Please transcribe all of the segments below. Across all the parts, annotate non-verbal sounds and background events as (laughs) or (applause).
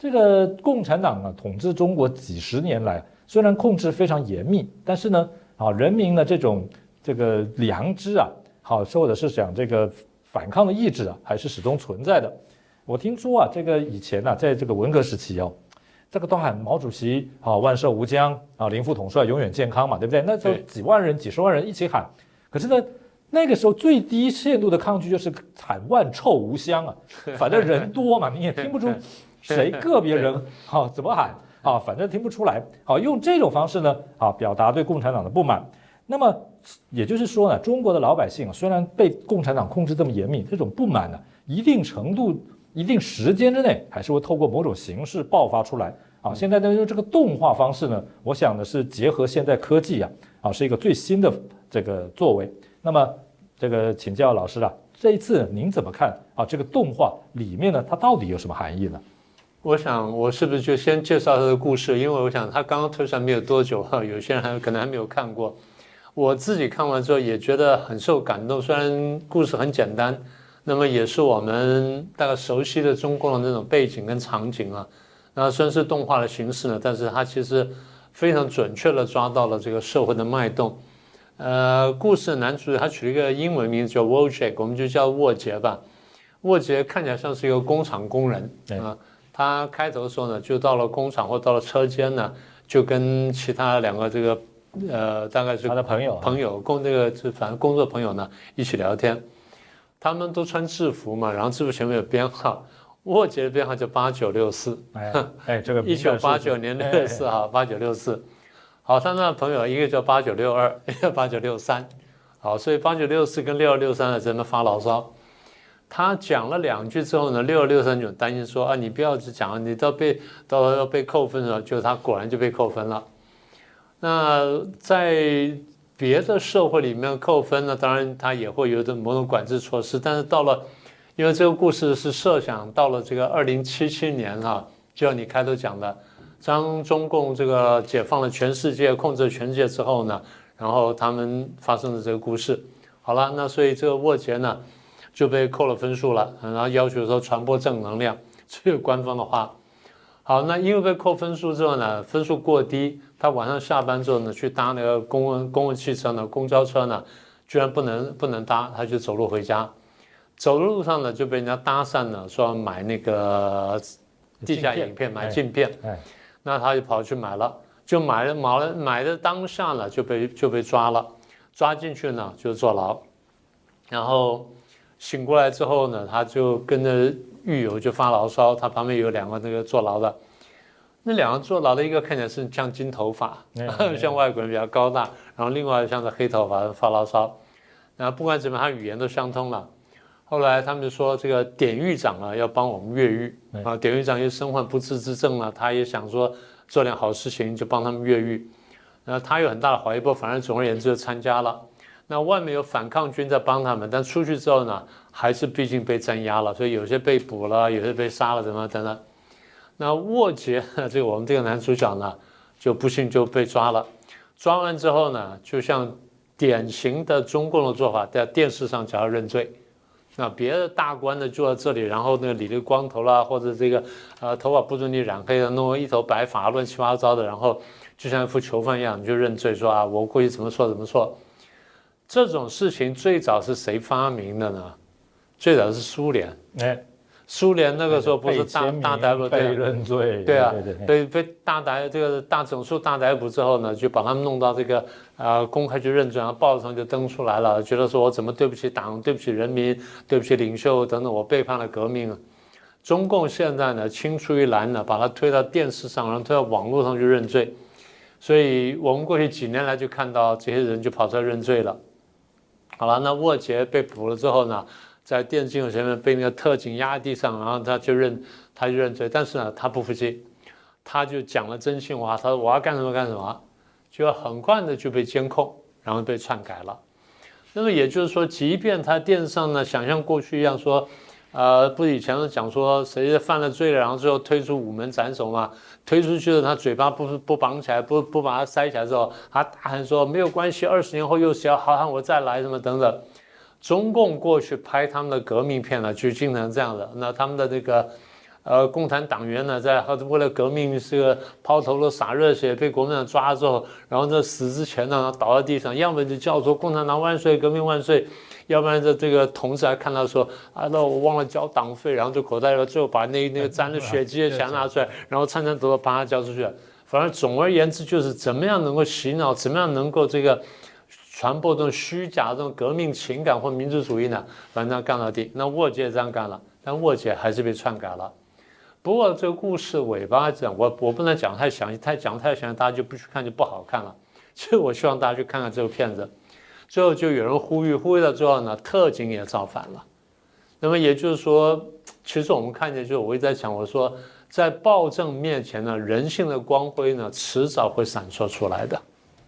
这个共产党啊，统治中国几十年来，虽然控制非常严密，但是呢，啊，人民的这种这个良知啊，好，或者是讲这个反抗的意志啊，还是始终存在的。我听说啊，这个以前呢，在这个文革时期哦，这个都喊毛主席啊，万寿无疆啊，林副统帅永远健康嘛，对不对？那时候几万人、几十万人一起喊，可是呢，那个时候最低限度的抗拒就是喊万臭无香啊，(laughs) 反正人多嘛，你也听不出。(laughs) 谁 (laughs) 个别人好怎么喊啊？反正听不出来。好，用这种方式呢，啊，表达对共产党的不满。那么也就是说呢，中国的老百姓虽然被共产党控制这么严密，这种不满呢，一定程度、一定时间之内，还是会透过某种形式爆发出来。啊，现在呢，用这个动画方式呢，我想呢是结合现代科技啊，啊，是一个最新的这个作为。那么这个请教老师啊，这一次您怎么看啊？这个动画里面呢，它到底有什么含义呢？我想，我是不是就先介绍他的故事？因为我想他刚刚推出来没有多久哈，有些人还可能还没有看过。我自己看完之后也觉得很受感动。虽然故事很简单，那么也是我们大概熟悉的中国的那种背景跟场景啊。那虽然是动画的形式呢，但是它其实非常准确的抓到了这个社会的脉动。呃，故事的男主角他取了一个英文名字叫 Wojciech，我们就叫沃杰吧。沃杰看起来像是一个工厂工人啊。他开头的时候呢，就到了工厂或到了车间呢，就跟其他两个这个，呃，大概是他的朋友，朋友工这个就反正工作朋友呢一起聊天。他们都穿制服嘛，然后制服前面有编号，沃杰的编号叫八九六四。哎，这个 (laughs) 一九八九年六月四号，八九六四。好，他那朋友一个叫八九六二，一个八九六三。好，所以八九六四跟六二六三呢在那发牢骚。他讲了两句之后呢，六二六三就担心说啊，你不要只讲，你到被到要被扣分了，就他果然就被扣分了。那在别的社会里面扣分呢，当然他也会有的某种管制措施，但是到了，因为这个故事是设想到了这个二零七七年哈，就像你开头讲的，当中共这个解放了全世界，控制了全世界之后呢，然后他们发生的这个故事，好了，那所以这个沃杰呢。就被扣了分数了，然后要求说传播正能量，这个官方的话。好，那因为被扣分数之后呢，分数过低，他晚上下班之后呢，去搭那个公共公共汽车呢，公交车呢，居然不能不能搭，他就走路回家。走的路上呢，就被人家搭讪了，说买那个地下影片，买镜片。哎，那他就跑去买了，就买了买了买的当下呢，就被就被抓了，抓进去呢就坐牢，然后。醒过来之后呢，他就跟着狱友就发牢骚。他旁边有两个那个坐牢的，那两个坐牢的一个看起来是像金头发，(laughs) 像外国人比较高大，然后另外像是黑头发发牢骚。然后不管怎么，他语言都相通了。后来他们就说这个典狱长啊要帮我们越狱啊，典狱长又身患不治之症了，他也想说做点好事情就帮他们越狱。然后他有很大的怀疑，不反正总而言之就参加了。那外面有反抗军在帮他们，但出去之后呢，还是毕竟被镇压了，所以有些被捕了，有些被杀了，怎么等等。那沃杰，(laughs) 这个我们这个男主角呢，就不幸就被抓了。抓完之后呢，就像典型的中共的做法，在电视上只要认罪。那别的大官呢坐在这里，然后那个理个光头啦，或者这个呃头发不准你染黑的，弄一头白发，乱七八糟的，然后就像一副囚犯一样，你就认罪说啊，我过去怎么错怎么错。这种事情最早是谁发明的呢？最早是苏联。哎，苏联那个时候不是大大逮捕对认罪，对啊，被被大逮这个大整数大逮捕之后呢，就把他们弄到这个啊公开去认罪，然后报纸上就登出来了，觉得说我怎么对不起党，对不起人民，对不起领袖等等，我背叛了革命。中共现在呢青出于蓝呢，把他推到电视上，然后推到网络上去认罪。所以我们过去几年来就看到这些人就跑出来认罪了。好了，那沃杰被捕了之后呢，在电视镜头前面被那个特警压在地上，然后他就认，他就认罪，但是呢，他不服气，他就讲了真心话，他说我要干什么干什么，就很快的就被监控，然后被篡改了。那么也就是说，即便他电视上呢，想像过去一样说。呃，不以前讲说谁犯了罪了，然后最后推出午门斩首嘛？推出去了，他嘴巴不不绑起来，不不把它塞起来之后，他大喊说没有关系，二十年后又是要好汉我再来什么等等。中共过去拍他们的革命片呢，就经常这样的。那他们的这个呃，共产党员呢，在为了革命是个抛头颅洒热血，被国民党抓了之后，然后在死之前呢，倒在地上，要么就叫说“共产党万岁，革命万岁”，要不然这这个同志还看到说啊，那我忘了交党费，然后就口袋里最后把那那个沾了血迹的钱拿出来，然后颤颤抖抖把它交出去。反正总而言之，就是怎么样能够洗脑，怎么样能够这个传播这种虚假这种革命情感或民族主义呢？反正干到底。那沃姐这样干了，但沃姐还是被篡改了。不过这个故事尾巴讲，我我不能讲太详细，太讲太详细，大家就不去看就不好看了。(laughs) 其实我希望大家去看看这个片子。最后就有人呼吁，呼吁到最后呢，特警也造反了。那么也就是说，其实我们看见，就是我一直在讲，我说在暴政面前呢，人性的光辉呢，迟早会闪烁出来的。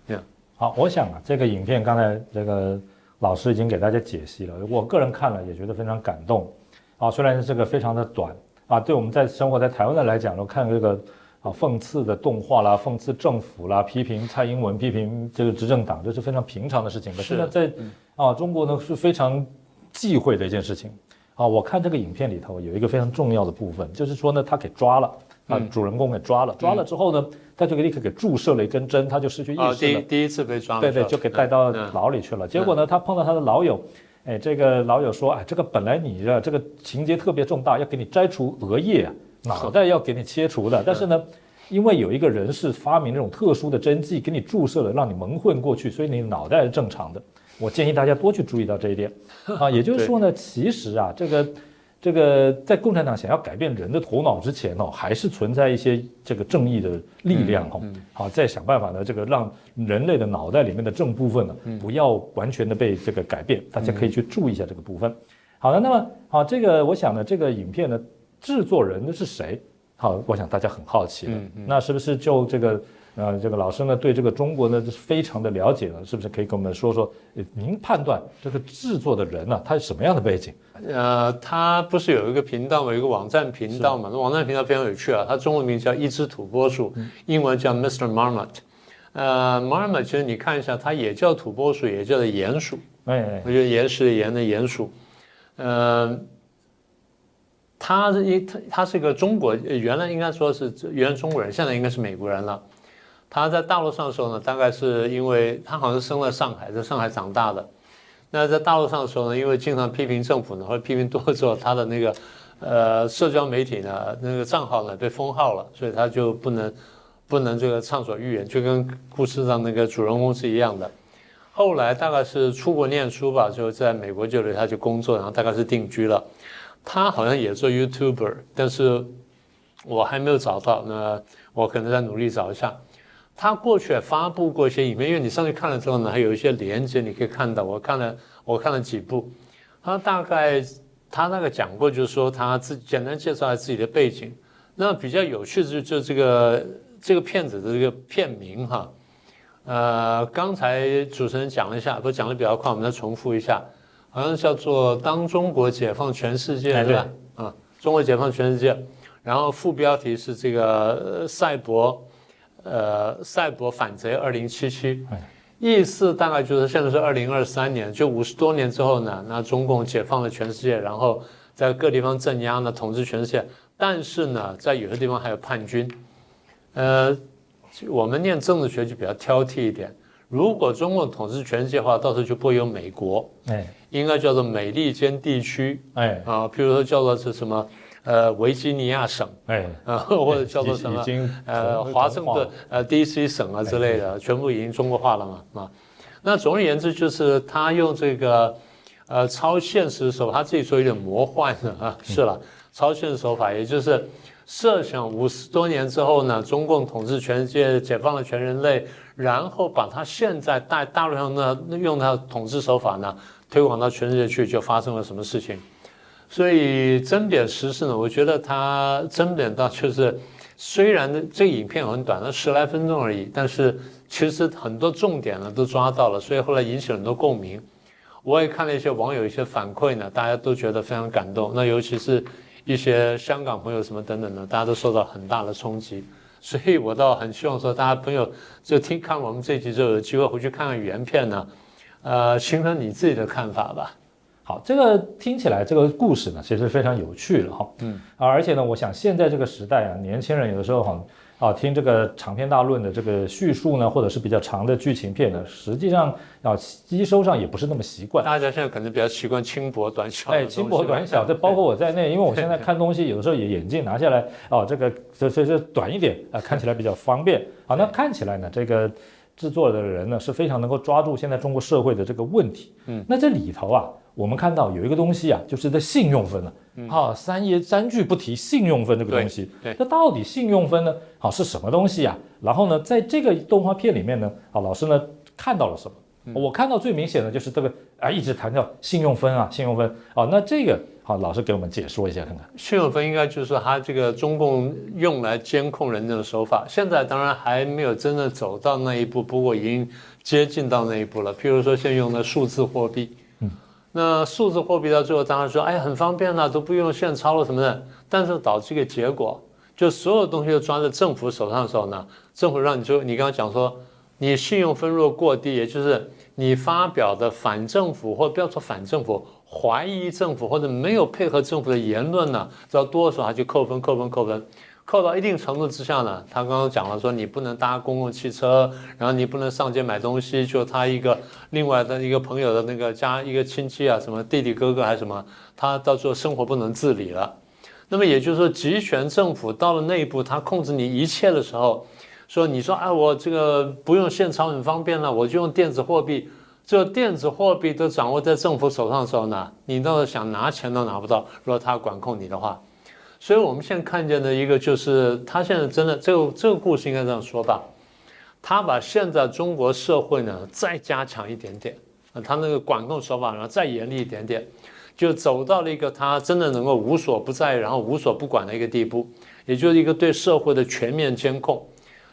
嗯，好，我想啊，这个影片刚才这个老师已经给大家解析了，我个人看了也觉得非常感动。啊，虽然这个非常的短。啊，对我们在生活在台湾的来讲，呢，看这个啊讽刺的动画啦，讽刺政府啦，批评蔡英文，批评这个执政党，这是非常平常的事情。可是呢，在啊中国呢是非常忌讳的一件事情。啊，我看这个影片里头有一个非常重要的部分，就是说呢，他给抓了，啊主人公给抓了，抓了之后呢，他就给立刻给注射了一根针，他就失去意识了。第第一次被抓，对对，就给带到牢里去了。结果呢，他碰到他的老友。哎，这个老友说，哎，这个本来你的这个情节特别重大，要给你摘除额叶，脑袋要给你切除的。但是呢，因为有一个人是发明这种特殊的针剂，给你注射了，让你蒙混过去，所以你脑袋是正常的。我建议大家多去注意到这一点 (laughs) 啊。也就是说呢，其实啊，这个。这个在共产党想要改变人的头脑之前哦，还是存在一些这个正义的力量哈。好，再想办法呢，这个让人类的脑袋里面的正部分呢，不要完全的被这个改变。大家可以去注意一下这个部分。好的，那么好，这个我想呢，这个影片的制作人呢是谁？好，我想大家很好奇了。那是不是就这个？呃，这个老师呢，对这个中国呢是非常的了解了，是不是可以跟我们说说？您判断这个制作的人呢，他是什么样的背景？呃，他不是有一个频道嘛，有一个网站频道嘛？那网站频道非常有趣啊，它中文名叫一只土拨鼠，英文叫 Mr. Marmot。呃，Marmot 其实你看一下，它也叫土拨鼠，也叫做鼹鼠。哎，我觉得岩石的岩的鼹鼠。呃，他是一他他是一个中国，原来应该说是原来中国人，现在应该是美国人了。他在大陆上的时候呢，大概是因为他好像生在上海，在上海长大的。那在大陆上的时候呢，因为经常批评政府呢，或者批评多了之后，他的那个 (laughs) 呃社交媒体呢，那个账号呢被封号了，所以他就不能不能这个畅所欲言，就跟故事上那个主人公是一样的。后来大概是出国念书吧，就在美国这里他就工作，然后大概是定居了。他好像也做 YouTuber，但是我还没有找到，那我可能再努力找一下。他过去也发布过一些影片，因为你上去看了之后呢，还有一些连接你可以看到。我看了，我看了几部。他大概他那个讲过，就是说他自简单介绍下自己的背景。那比较有趣的就就这个这个片子的这个片名哈，呃，刚才主持人讲了一下，不讲的比较快，我们再重复一下，好像叫做《当中国解放全世界》对吧？啊，中国解放全世界。然后副标题是这个赛博。呃，赛博反贼二零七七，意思大概就是现在是二零二三年，就五十多年之后呢，那中共解放了全世界，然后在各地方镇压呢，统治全世界。但是呢，在有些地方还有叛军。呃，我们念政治学就比较挑剔一点，如果中共统治全世界的话，到时候就不会有美国，哎，应该叫做美利坚地区，哎，啊，譬如说叫做是什么？呃，维吉尼亚省，哎，呃，或者叫做什么，呃，华盛顿，呃，D.C. 省啊之类的，全部已经中国化了嘛，啊，那总而言之，就是他用这个，呃，超现实手法，他自己说有点魔幻的啊，是了，超现实手法，也就是设想五十多年之后呢，中共统治全世界，解放了全人类，然后把他现在在大陆上的用他统治手法呢推广到全世界去，就发生了什么事情。所以针砭时事呢，我觉得他针砭到就是，虽然这影片很短，那十来分钟而已，但是其实很多重点呢都抓到了，所以后来引起很多共鸣。我也看了一些网友一些反馈呢，大家都觉得非常感动。那尤其是一些香港朋友什么等等的，大家都受到很大的冲击。所以我倒很希望说，大家朋友就听看我们这集之后，有机会回去看看原片呢，呃，形成你自己的看法吧。好，这个听起来这个故事呢，其实非常有趣了哈。嗯啊，而且呢，我想现在这个时代啊，年轻人有的时候哈啊听这个长篇大论的这个叙述呢，或者是比较长的剧情片呢，实际上啊吸收上也不是那么习惯。大家现在可能比较习惯轻薄短小。哎，轻薄短小，(laughs) 这包括我在内，因为我现在看东西有的时候也眼镜拿下来哦，这个所以是短一点啊，看起来比较方便。好，那看起来呢，这个制作的人呢是非常能够抓住现在中国社会的这个问题。嗯，那这里头啊。我们看到有一个东西啊，就是在信用分了，啊，三爷三句不提信用分这个东西，那到底信用分呢？好是什么东西啊？然后呢，在这个动画片里面呢，啊，老师呢看到了什么？我看到最明显的就是这个啊，一直强调信用分啊，信用分啊，那这个好，老师给我们解说一下看看。信用分应该就是他这个中共用来监控人的手法，现在当然还没有真正走到那一步，不过已经接近到那一步了。譬如说，现用的数字货币。那数字货币到最后当然说，哎，很方便了，都不用现钞了什么的。但是导致一个结果，就所有东西都抓在政府手上的时候呢，政府让你就你刚刚讲说，你信用分若过低，也就是你发表的反政府或不要说反政府，怀疑政府或者没有配合政府的言论呢，只要多少还去扣分，扣分，扣分。扣到一定程度之下呢，他刚刚讲了说你不能搭公共汽车，然后你不能上街买东西，就他一个另外的一个朋友的那个家一个亲戚啊，什么弟弟哥哥还是什么，他到最后生活不能自理了。那么也就是说，集权政府到了内部，他控制你一切的时候，说你说哎我这个不用现钞很方便了，我就用电子货币，这电子货币都掌握在政府手上的时候呢，你到想拿钱都拿不到，如果他管控你的话。所以，我们现在看见的一个就是，他现在真的这个这个故事应该这样说吧，他把现在中国社会呢再加强一点点，啊，他那个管控手法然后再严厉一点点，就走到了一个他真的能够无所不在，然后无所不管的一个地步，也就是一个对社会的全面监控。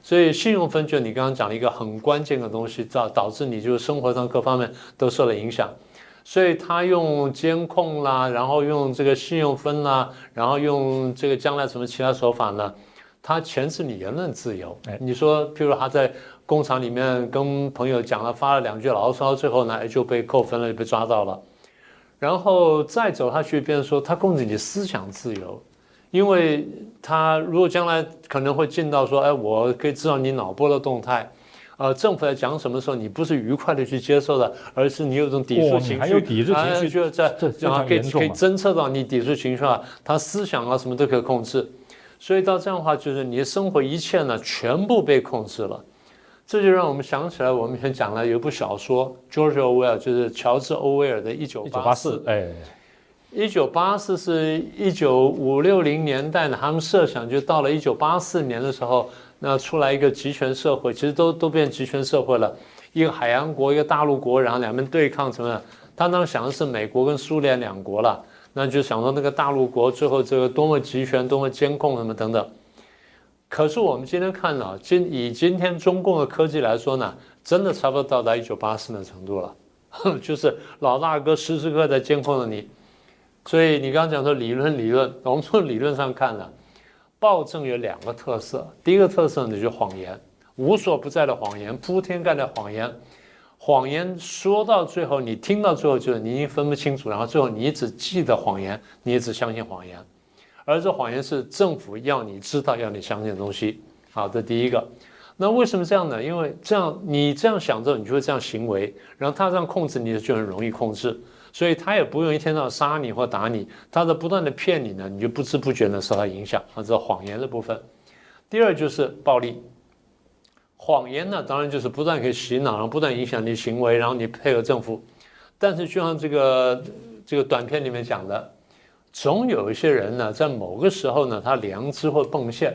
所以，信用分就你刚刚讲了一个很关键的东西，导导致你就是生活上各方面都受了影响。所以他用监控啦，然后用这个信用分啦，然后用这个将来什么其他手法呢？他钳制你言论自由。哎，你说，譬如他在工厂里面跟朋友讲了，发了两句牢骚，最后呢就被扣分了，被抓到了。然后再走下去，变成说他控制你思想自由，因为他如果将来可能会进到说，哎，我可以知道你脑波的动态。呃，政府在讲什么时候，你不是愉快的去接受的，而是你有一种抵触情绪，还有抵触情绪，就在然后可以可以侦测到你抵触情绪啊，他思想啊什么都可以控制，所以到这样的话，就是你的生活一切呢全部被控制了，这就让我们想起来，我们以前讲了有一部小说，George Orwell，就是乔治·欧威尔的《一九八四》。哎，一九八四是一九五六零年代呢，他们设想就到了一九八四年的时候。那出来一个集权社会，其实都都变集权社会了，一个海洋国，一个大陆国，然后两边对抗什么？他当时想的是美国跟苏联两国了，那就想说那个大陆国最后这个多么集权，多么监控什么等等。可是我们今天看到，今以今天中共的科技来说呢，真的差不多到达一九八四的程度了，(laughs) 就是老大哥时时刻刻在监控着你。所以你刚刚讲说理论理论，我们从理论上看呢。暴政有两个特色，第一个特色呢就是谎言，无所不在的谎言，铺天盖地的谎言，谎言说到最后，你听到最后就是你已经分不清楚，然后最后你只记得谎言，你只相信谎言，而这谎言是政府要你知道、要你相信的东西。好，这第一个。那为什么这样呢？因为这样你这样想之后，你就会这样行为，然后他这样控制你，就很容易控制。所以他也不用一天到晚杀你或打你，他在不断的骗你呢，你就不知不觉的受他影响啊，这谎言的部分。第二就是暴力，谎言呢，当然就是不断可以洗脑，然后不断影响你行为，然后你配合政府。但是就像这个这个短片里面讲的，总有一些人呢，在某个时候呢，他良知会迸现。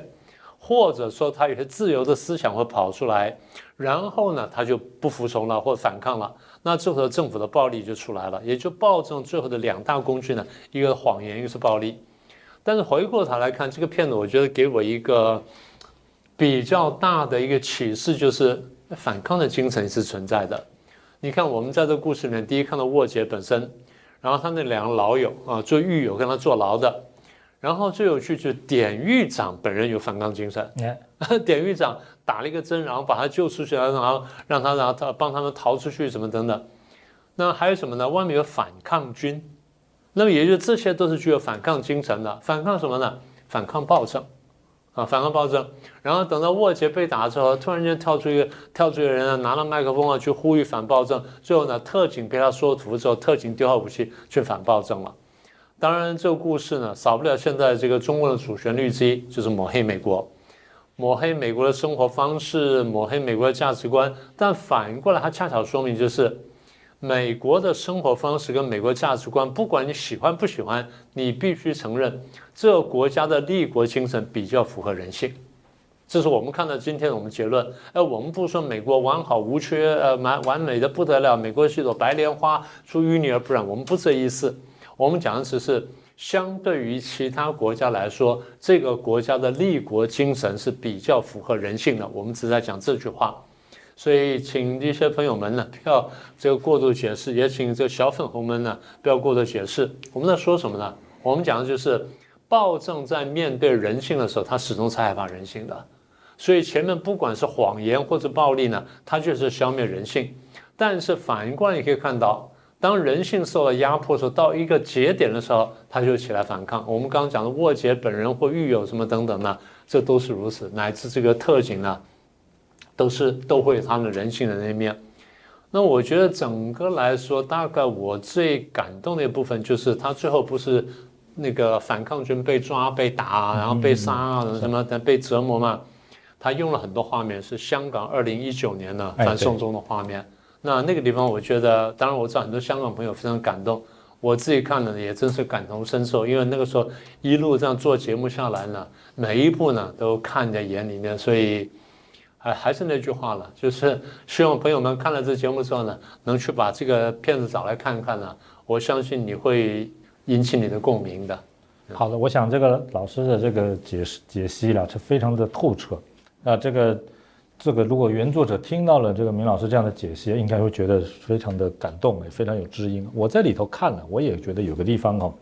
或者说他有些自由的思想会跑出来，然后呢，他就不服从了或反抗了，那最后的政府的暴力就出来了，也就暴政最后的两大工具呢，一个谎言，一个是暴力。但是回过头来看这个片子，我觉得给我一个比较大的一个启示，就是反抗的精神是存在的。你看，我们在这个故事里面，第一看到沃杰本身，然后他那两个老友啊，做狱友跟他坐牢的。然后最有趣就是典狱长本人有反抗精神，(laughs) 典狱长打了一个针，然后把他救出去了，然后让他，然后他帮他们逃出去，什么等等。那还有什么呢？外面有反抗军那么也就是这些都是具有反抗精神的。反抗什么呢？反抗暴政，啊，反抗暴政。然后等到沃杰被打之后，突然间跳出一个跳出一个人啊，拿了麦克风啊去呼吁反暴政。最后呢，特警被他说服之后，特警丢好武器去反暴政了。当然，这个故事呢，少不了现在这个中国的主旋律之一，就是抹黑美国，抹黑美国的生活方式，抹黑美国的价值观。但反过来，它恰巧说明就是，美国的生活方式跟美国价值观，不管你喜欢不喜欢，你必须承认，这个国家的立国精神比较符合人性。这是我们看到今天的我们结论。哎，我们不说美国完好无缺，呃，完完美的不得了，美国是一朵白莲花，出淤泥而不染，我们不这意思。我们讲的只是，相对于其他国家来说，这个国家的立国精神是比较符合人性的。我们只在讲这句话，所以请一些朋友们呢不要这个过度解释，也请这个小粉红们呢不要过度解释。我们在说什么呢？我们讲的就是，暴政在面对人性的时候，它始终是害怕人性的。所以前面不管是谎言或者暴力呢，它就是消灭人性。但是反过来，你可以看到。当人性受到压迫的时候，到一个节点的时候，他就起来反抗。我们刚刚讲的沃杰本人或狱友什么等等呢，这都是如此。乃至这个特警呢，都是都会有他们人性的那一面。那我觉得整个来说，大概我最感动的一部分就是他最后不是那个反抗军被抓、被打，然后被杀啊什么的，被折磨嘛。他用了很多画面，是香港二零一九年的反送中的画面。那那个地方，我觉得，当然我知道很多香港朋友非常感动，我自己看了也真是感同身受，因为那个时候一路这样做节目下来呢，每一步呢都看在眼里面，所以，还还是那句话了，就是希望朋友们看了这节目之后呢，能去把这个片子找来看看呢，我相信你会引起你的共鸣的。好的，我想这个老师的这个解释解析了是非常的透彻，啊这个。这个如果原作者听到了这个明老师这样的解析，应该会觉得非常的感动，也非常有知音。我在里头看了，我也觉得有个地方哦，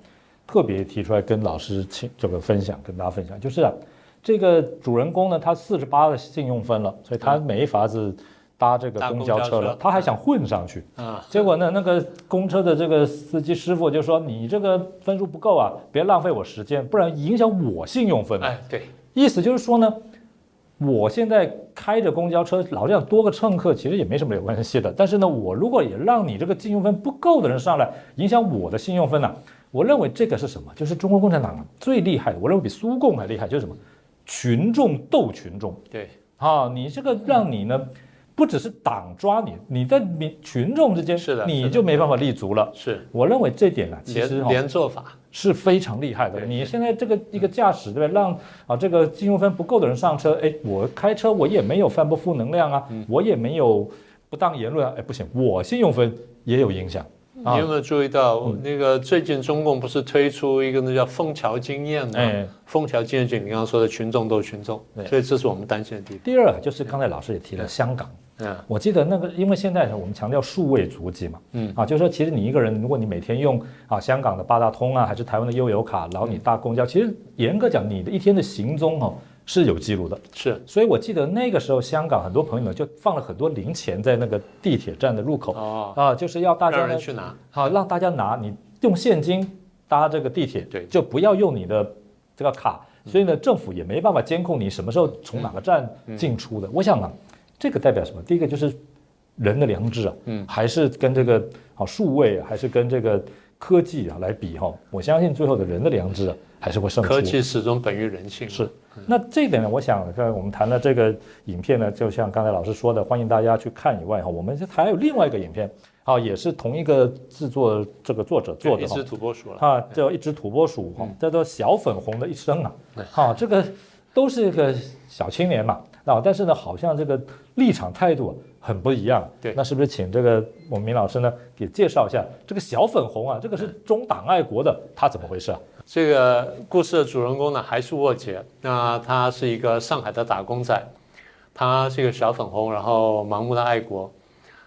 特别提出来跟老师请这个分享，跟大家分享，就是啊，这个主人公呢，他四十八的信用分了，所以他没法子搭这个公交车了，他还想混上去啊。结果呢，那个公车的这个司机师傅就说：“你这个分数不够啊，别浪费我时间，不然影响我信用分。”哎，对，意思就是说呢。我现在开着公交车，老这样多个乘客其实也没什么有关系的。但是呢，我如果也让你这个信用分不够的人上来，影响我的信用分呢？我认为这个是什么？就是中国共产党最厉害的，我认为比苏共还厉害，就是什么？群众斗群众。对，啊，你这个让你呢，不只是党抓你，你在民群众之间，是的，你就没办法立足了。是，我认为这点呢，其实连做法。是非常厉害的。你现在这个一个驾驶，对吧？让啊这个信用分不够的人上车，哎，我开车我也没有散播负能量啊，我也没有不当言论啊，哎，不行，我信用分也有影响。你有没有注意到那个最近中共不是推出一个那叫枫桥经验吗？哎，枫桥经验就你刚刚说的群众斗群众，所以这是我们担心的地方。第二就是刚才老师也提了香港。嗯，我记得那个，因为现在我们强调数位足迹嘛，嗯。啊，就是说，其实你一个人，如果你每天用啊香港的八达通啊，还是台湾的悠游卡，然后你搭公交，其实严格讲，你的一天的行踪哦是有记录的，是。所以我记得那个时候，香港很多朋友们就放了很多零钱在那个地铁站的入口，哦。啊，就是要大家呢去拿，好让大家拿，你用现金搭这个地铁，对，就不要用你的这个卡，所以呢，政府也没办法监控你什么时候从哪个站进出的。我想啊。这个代表什么？第一个就是人的良知啊，嗯，还是跟这个啊数位，还是跟这个科技啊来比哈？我相信最后的人的良知啊，还是会胜出。科技始终等于人性。是，那这一点呢，我想刚才我们谈的这个影片呢，就像刚才老师说的，欢迎大家去看以外哈，我们还有另外一个影片啊，也是同一个制作这个作者做的哈，一只土拨鼠了啊，叫一只土拨鼠哈，叫做小粉红的一生啊，好，这个都是一个小青年嘛。那但是呢，好像这个立场态度很不一样。对，那是不是请这个我们明老师呢，给介绍一下这个小粉红啊？这个是中党爱国的，他怎么回事啊？这个故事的主人公呢，还是沃杰。那他是一个上海的打工仔，他是一个小粉红，然后盲目的爱国。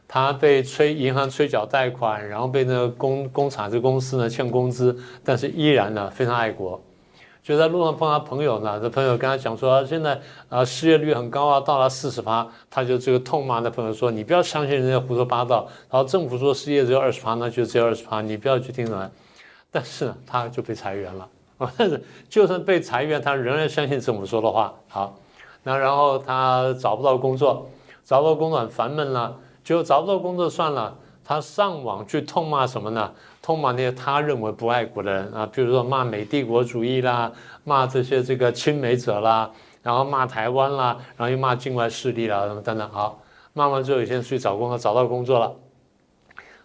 他被催银行催缴贷款，然后被那个工工厂这公司呢欠工资，但是依然呢非常爱国。就在路上碰到朋友呢，这朋友跟他讲说，现在啊失业率很高啊，到了四十趴，他就这个痛骂那朋友说，你不要相信人家胡说八道。然后政府说失业只有二十趴，那就只有二十趴，你不要去听人。但是呢，他就被裁员了啊。(laughs) 但是就算被裁员，他仍然相信政府说的话。好，那然后他找不到工作，找不到工作很烦闷了，就找不到工作算了。他上网去痛骂什么呢？痛骂那些他认为不爱国的人啊，比如说骂美帝国主义啦，骂这些这个亲美者啦，然后骂台湾啦，然后又骂境外势力啦，什么等等。好，骂完之后，有些人去找工作，找到工作了。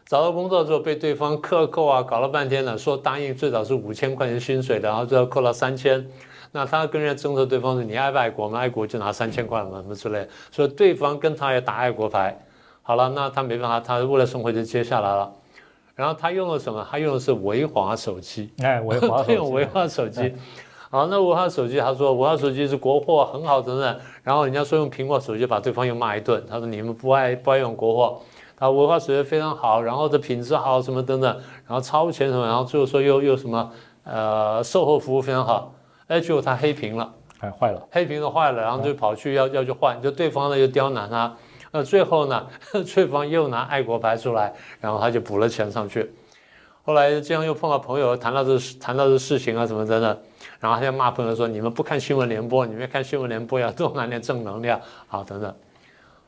找到工作之后被对方克扣啊，搞了半天呢，说答应最早是五千块钱薪水的，然后最后扣了三千。那他跟人家争执，对方说你爱不爱国嘛？爱国就拿三千块嘛，什么之类。所以对方跟他也打爱国牌。好了，那他没办法，他为了生活就接下来了。然后他用了什么？他用的是维华手机。哎，(laughs) 维华手机。用维华手机。好，那维华手机，他说维华手机是国货，很好等等。然后人家说用苹果手机，把对方又骂一顿。他说你们不爱不爱用国货，他维华手机非常好，然后这品质好什么等等，然后超前什么，然后最后说又又什么呃售后服务非常好。哎，结果他黑屏了，哎坏了，黑屏都坏了，然后就跑去要要去换，就对方呢又刁难他。那最后呢，(laughs) 翠芳又拿爱国牌出来，然后他就补了钱上去。后来这样又碰到朋友谈到这谈到这事情啊什么等等，然后他就骂朋友说：“你们不看新闻联播，你们看新闻联播要多拿点正能量啊等等。”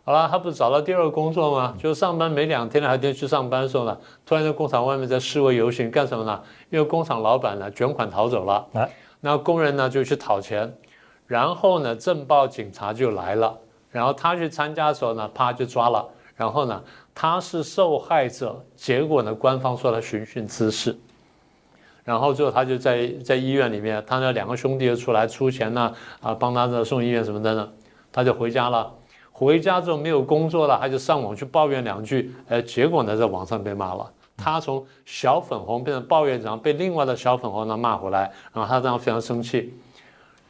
好了，他不是找到第二个工作吗？就上班没两天了，还得去上班的时候呢，突然在工厂外面在示威游行干什么呢？因为工厂老板呢卷款逃走了，那工人呢就去讨钱，然后呢镇暴警察就来了。然后他去参加的时候呢，啪就抓了。然后呢，他是受害者，结果呢，官方说他寻衅滋事。然后最后他就在在医院里面，他那两个兄弟又出来出钱呢，啊，帮他的送医院什么的呢，他就回家了。回家之后没有工作了，他就上网去抱怨两句，哎，结果呢在网上被骂了。他从小粉红变成抱怨者，被另外的小粉红呢骂回来，然后他这样非常生气。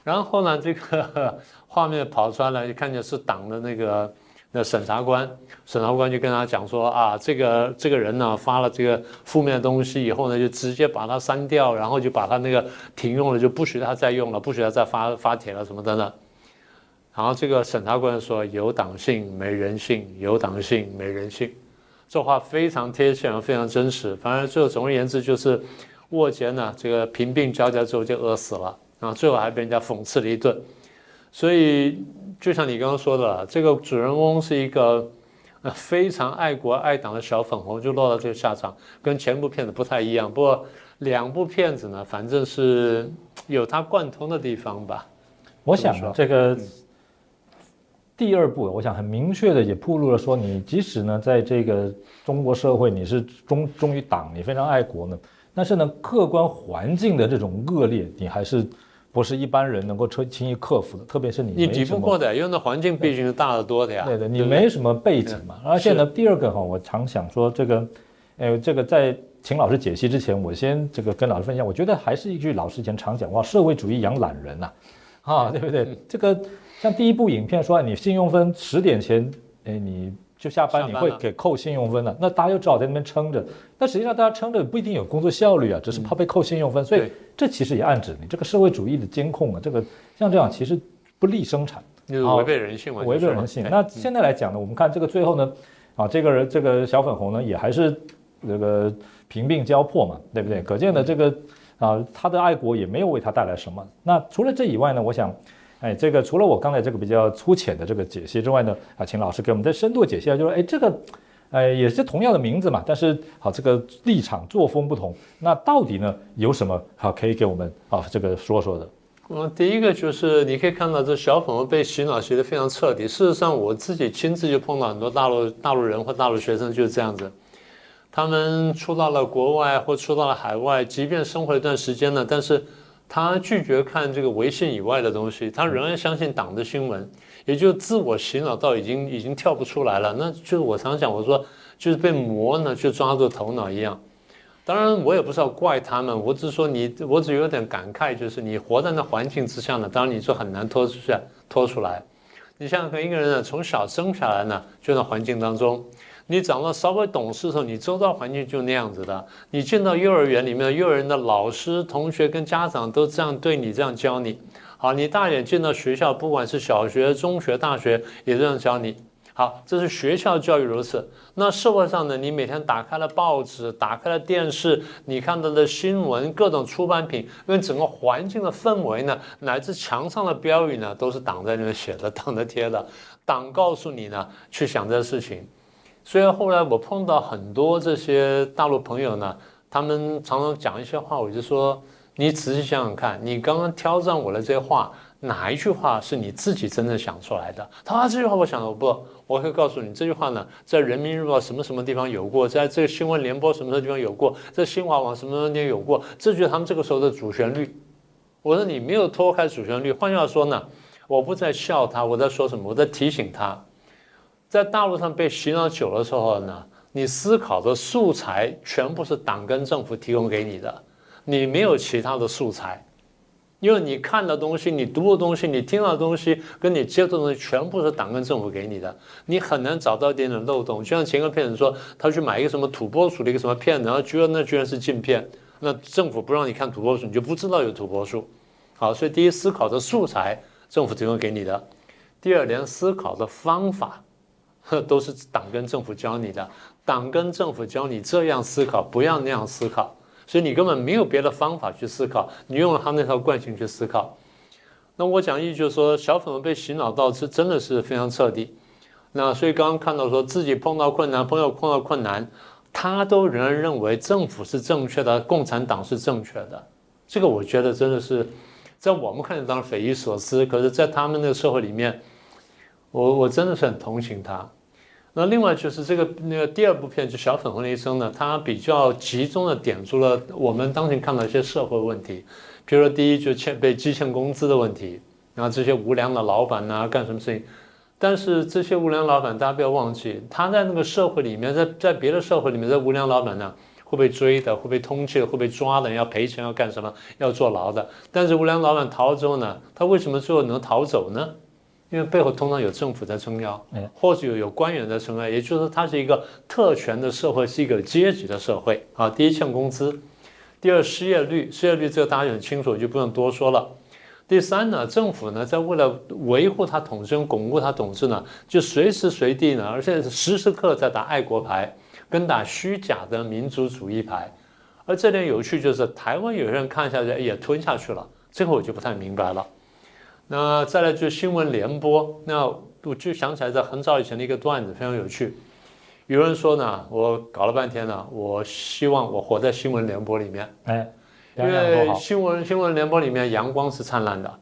然后呢，这个 (laughs) 画面跑出来了，就看见是党的那个那审查官，审查官就跟他讲说啊，这个这个人呢发了这个负面的东西以后呢，就直接把他删掉，然后就把他那个停用了，就不许他再用了，不许他再发发帖了什么的呢。然后这个审查官说有党性没人性，有党性没人性，这话非常贴切，非常真实。反正最后总而言之就是沃杰呢，这个贫病交加之后就饿死了。啊，最后还被人家讽刺了一顿，所以就像你刚刚说的，这个主人翁是一个呃非常爱国爱党的小粉红，就落到这个下场，跟前部片子不太一样。不过两部片子呢，反正是有它贯通的地方吧。我想这个第二部，我想很明确的也铺露了说，你即使呢在这个中国社会，你是忠忠于党，你非常爱国呢，但是呢客观环境的这种恶劣，你还是。不是一般人能够轻轻易克服的，特别是你你抵不过的，因为那环境毕竟是大得多的呀。对的，你没什么背景嘛。而且呢，第二个哈，我常想说这个，呃，这个在请老师解析之前，我先这个跟老师分享，我觉得还是一句老师以前常讲话：社会主义养懒人呐，啊，对不对？这个像第一部影片说，你信用分十点前，哎，你。就下班你会给扣信用分的，那大家又只好在那边撑着。但实际上大家撑着不一定有工作效率啊，只是怕被扣信用分。所以这其实也暗指你这个社会主义的监控啊，这个像这样其实不利生产，违背人性嘛。违背人性。那现在来讲呢，我们看这个最后呢，啊，这个人这个小粉红呢也还是这个贫病交迫嘛，对不对？可见的这个啊，他的爱国也没有为他带来什么。那除了这以外呢，我想。哎，这个除了我刚才这个比较粗浅的这个解析之外呢，啊，请老师给我们再深度解析一下，就是哎，这个，呃，也是同样的名字嘛，但是好，这个立场作风不同，那到底呢有什么好可以给我们啊这个说说的？嗯，第一个就是你可以看到这小粉红被洗脑洗得非常彻底。事实上，我自己亲自就碰到很多大陆大陆人或大陆学生就是这样子，他们出到了国外或出到了海外，即便生活一段时间了，但是。他拒绝看这个微信以外的东西，他仍然相信党的新闻，也就自我洗脑到已经已经跳不出来了。那就是我常讲，我说就是被魔呢就抓住头脑一样。当然，我也不是要怪他们，我只是说你，我只有点感慨，就是你活在那环境之下呢，当然你说很难脱出去脱出来。你想想看，一个人呢从小生下来呢就在环境当中。你长到稍微懂事的时候，你周遭环境就那样子的。你进到幼儿园里面，幼儿园的老师、同学跟家长都这样对你，这样教你。好，你大眼进到学校，不管是小学、中学、大学，也这样教你。好，这是学校教育如此。那社会上呢？你每天打开了报纸，打开了电视，你看到的新闻、各种出版品，因为整个环境的氛围呢，乃至墙上的标语呢，都是党在那边写的，(laughs) 党的贴的。党告诉你呢，去想这个事情。所以后来我碰到很多这些大陆朋友呢，他们常常讲一些话，我就说：你仔细想想看，你刚刚挑战我的这些话。哪一句话是你自己真正想出来的？他说这句话我想的不，我会告诉你这句话呢，在人民日报什么什么地方有过，在这个新闻联播什么什么地方有过，在新华网什么什么地方有过，这就是他们这个时候的主旋律。我说你没有脱开主旋律，换句话说呢，我不在笑他，我在说什么？我在提醒他，在大陆上被洗脑久了之后呢，你思考的素材全部是党跟政府提供给你的，你没有其他的素材。因为你看的东西、你读的东西、你听到的东西，跟你接触的东西，全部是党跟政府给你的，你很难找到一点点漏洞。就像前个骗子说，他去买一个什么土拨鼠的一个什么片，然后居然那居然是镜片，那政府不让你看土拨鼠，你就不知道有土拨鼠。好，所以第一，思考的素材政府提供给你的；第二，连思考的方法，都是党跟政府教你的，党跟政府教你这样思考，不要那样思考。所以你根本没有别的方法去思考，你用了他那套惯性去思考。那我讲一句就是说，小粉们被洗脑到是真的是非常彻底。那所以刚刚看到说自己碰到困难，朋友碰到困难，他都仍然认为政府是正确的，共产党是正确的。这个我觉得真的是在我们看来当然匪夷所思，可是在他们那个社会里面，我我真的是很同情他。那另外就是这个那个第二部片就小粉红的一生呢，它比较集中的点出了我们当前看到一些社会问题，比如说第一就欠被积欠工资的问题，然后这些无良的老板呐干什么事情，但是这些无良老板大家不要忘记，他在那个社会里面，在在别的社会里面，这无良老板呢会被追的，会被通缉的，会被抓的，要赔钱要干什么，要坐牢的。但是无良老板逃了之后呢，他为什么最后能逃走呢？因为背后通常有政府在撑腰，或者有有官员在撑腰，也就是说，它是一个特权的社会，是一个阶级的社会啊。第一，欠工资；第二，失业率，失业率这个大家很清楚，就不用多说了。第三呢，政府呢，在为了维护它统治、巩固它统治呢，就随时随地呢，而且是时时刻在打爱国牌，跟打虚假的民族主义牌。而这点有趣就是，台湾有些人看下去也吞下去了，这个我就不太明白了。那再来就是新闻联播，那我就想起来在很早以前的一个段子，非常有趣。有人说呢，我搞了半天呢，我希望我活在新闻联播里面，哎，因为新闻新闻联播里面阳光是灿烂的，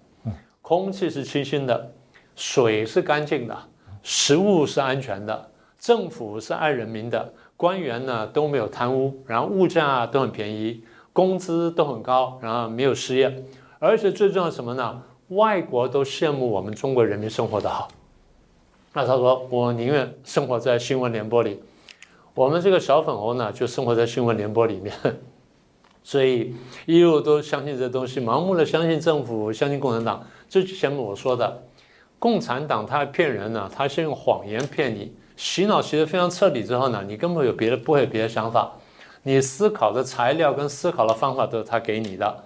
空气是清新的，水是干净的，食物是安全的，政府是爱人民的，官员呢都没有贪污，然后物价都很便宜，工资都很高，然后没有失业，而且最重要什么呢？外国都羡慕我们中国人民生活的好，那他说我宁愿生活在新闻联播里，我们这个小粉红呢就生活在新闻联播里面，(laughs) 所以一路都相信这东西，盲目的相信政府，相信共产党。这就前面我说的，共产党他骗人呢，他先用谎言骗你，洗脑洗得非常彻底之后呢，你根本有别的不会有别的想法，你思考的材料跟思考的方法都是他给你的。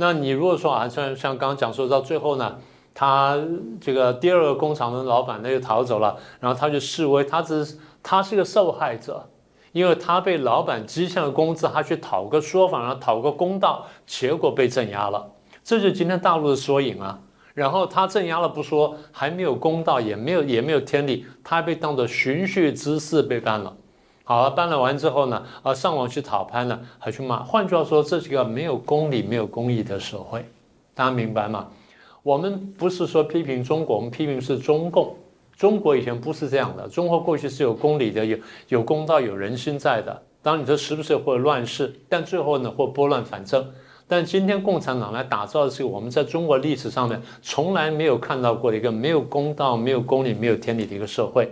那你如果说啊，像像刚刚讲说到最后呢，他这个第二个工厂的老板他就逃走了，然后他就示威，他只是他是个受害者，因为他被老板积欠了工资，他去讨个说法，然后讨个公道，结果被镇压了，这就是今天大陆的缩影啊。然后他镇压了不说，还没有公道，也没有也没有天理，他还被当作循序滋事被办了。好了，搬了完之后呢，啊，上网去讨拍呢，还去骂。换句话说，这是一个没有公理、没有公义的社会，大家明白吗？我们不是说批评中国，我们批评是中共。中国以前不是这样的，中国过去是有公理的，有有公道、有人心在的。当然，你说时不时会乱世，但最后呢，会拨乱反正。但今天共产党来打造的是我们在中国历史上面从来没有看到过的一个没有公道、没有公理、没有天理的一个社会。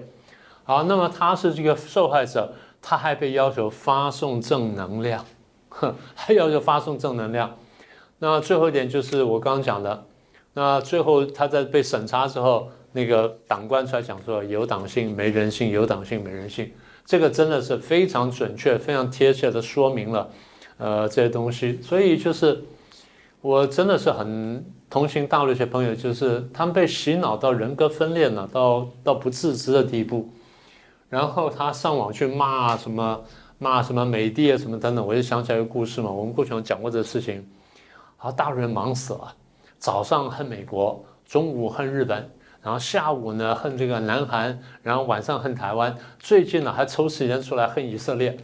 好，那么他是这个受害者。他还被要求发送正能量，哼，还要求发送正能量。那最后一点就是我刚刚讲的，那最后他在被审查之后，那个党官出来讲说有党性没人性，有党性没人性，这个真的是非常准确、非常贴切的说明了，呃，这些东西。所以就是我真的是很。同情大陆一些朋友，就是他们被洗脑到人格分裂了，到到不自知的地步，然后他上网去骂什么骂什么美帝啊什么等等，我就想起来一个故事嘛，我们过去讲过这个事情，好，大陆人忙死了，早上恨美国，中午恨日本，然后下午呢恨这个南韩，然后晚上恨台湾，最近呢还抽时间出来恨以色列，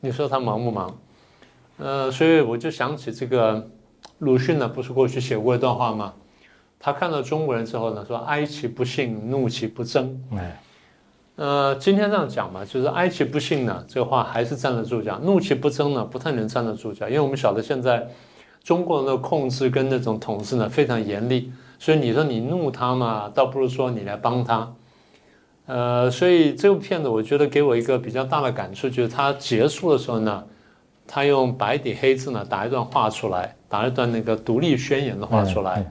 你说他忙不忙？呃，所以我就想起这个鲁迅呢，不是过去写过一段话吗？他看到中国人之后呢，说哀其不幸，怒其不争。哎，呃，今天这样讲嘛，就是哀其不幸呢，这个话还是站得住脚；怒其不争呢，不太能站得住脚，因为我们晓得现在中国人的控制跟那种统治呢非常严厉，所以你说你怒他嘛，倒不如说你来帮他。呃，所以这部片子我觉得给我一个比较大的感触，就是它结束的时候呢。他用白底黑字呢打一段话出来，打一段那个独立宣言的话出来。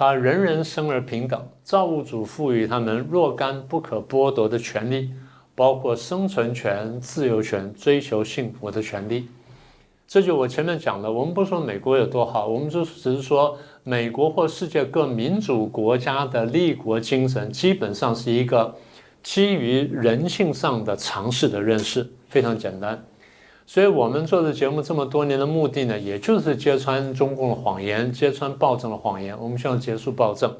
他人人生而平等，造物主赋予他们若干不可剥夺的权利，包括生存权、自由权、追求幸福的权利。这就我前面讲的，我们不说美国有多好，我们就只是说美国或世界各民主国家的立国精神，基本上是一个基于人性上的常识的认识，非常简单。所以我们做的节目这么多年的目的呢，也就是揭穿中共的谎言，揭穿暴政的谎言。我们希望结束暴政，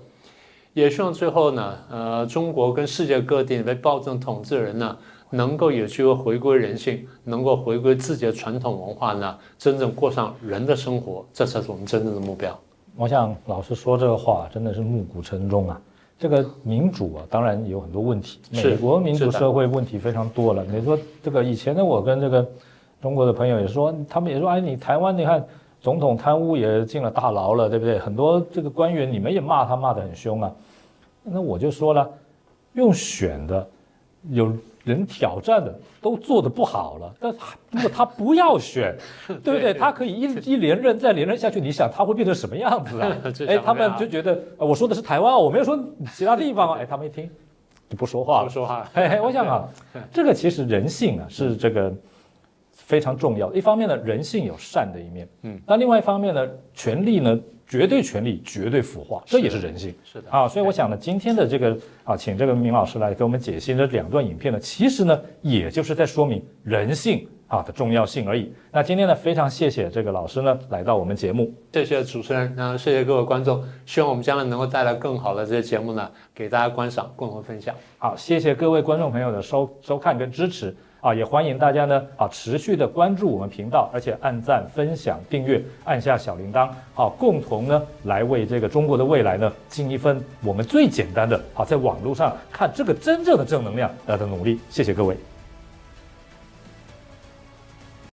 也希望最后呢，呃，中国跟世界各地被暴政统治的人呢，能够有机会回归人性，能够回归自己的传统文化呢，真正过上人的生活，这才是我们真正的目标。我想老师说这个话真的是暮鼓晨钟啊。这个民主啊，当然有很多问题，美国民主社会问题非常多了。你说这个以前的，我跟这个。中国的朋友也说，他们也说，哎，你台湾，你看总统贪污也进了大牢了，对不对？很多这个官员，你们也骂他，骂得很凶啊。那我就说了，用选的，有人挑战的，都做得不好了。但如果他不要选，(laughs) 对不对？他可以一一连任再连任下去，你想他会变成什么样子啊？(laughs) 哎，他们就觉得，我说的是台湾，我没有说其他地方啊。哎，他们一听就不说话了。不说话。嘿 (laughs) 嘿，我想啊，这个其实人性啊，是这个。非常重要。一方面呢，人性有善的一面，嗯，那另外一方面呢，权力呢，绝对权力绝对腐化，这也是人性。是的啊，所以我想呢，今天的这个啊，请这个明老师来给我们解析这两段影片呢，其实呢，也就是在说明人性啊的重要性而已。那今天呢，非常谢谢这个老师呢来到我们节目，谢谢主持人，然后谢谢各位观众，希望我们将来能够带来更好的这些节目呢，给大家观赏，共同分享。好，谢谢各位观众朋友的收收看跟支持。啊，也欢迎大家呢啊持续的关注我们频道，而且按赞、分享、订阅，按下小铃铛，好，共同呢来为这个中国的未来呢尽一份我们最简单的，好，在网络上看这个真正的正能量呃的努力。谢谢各位。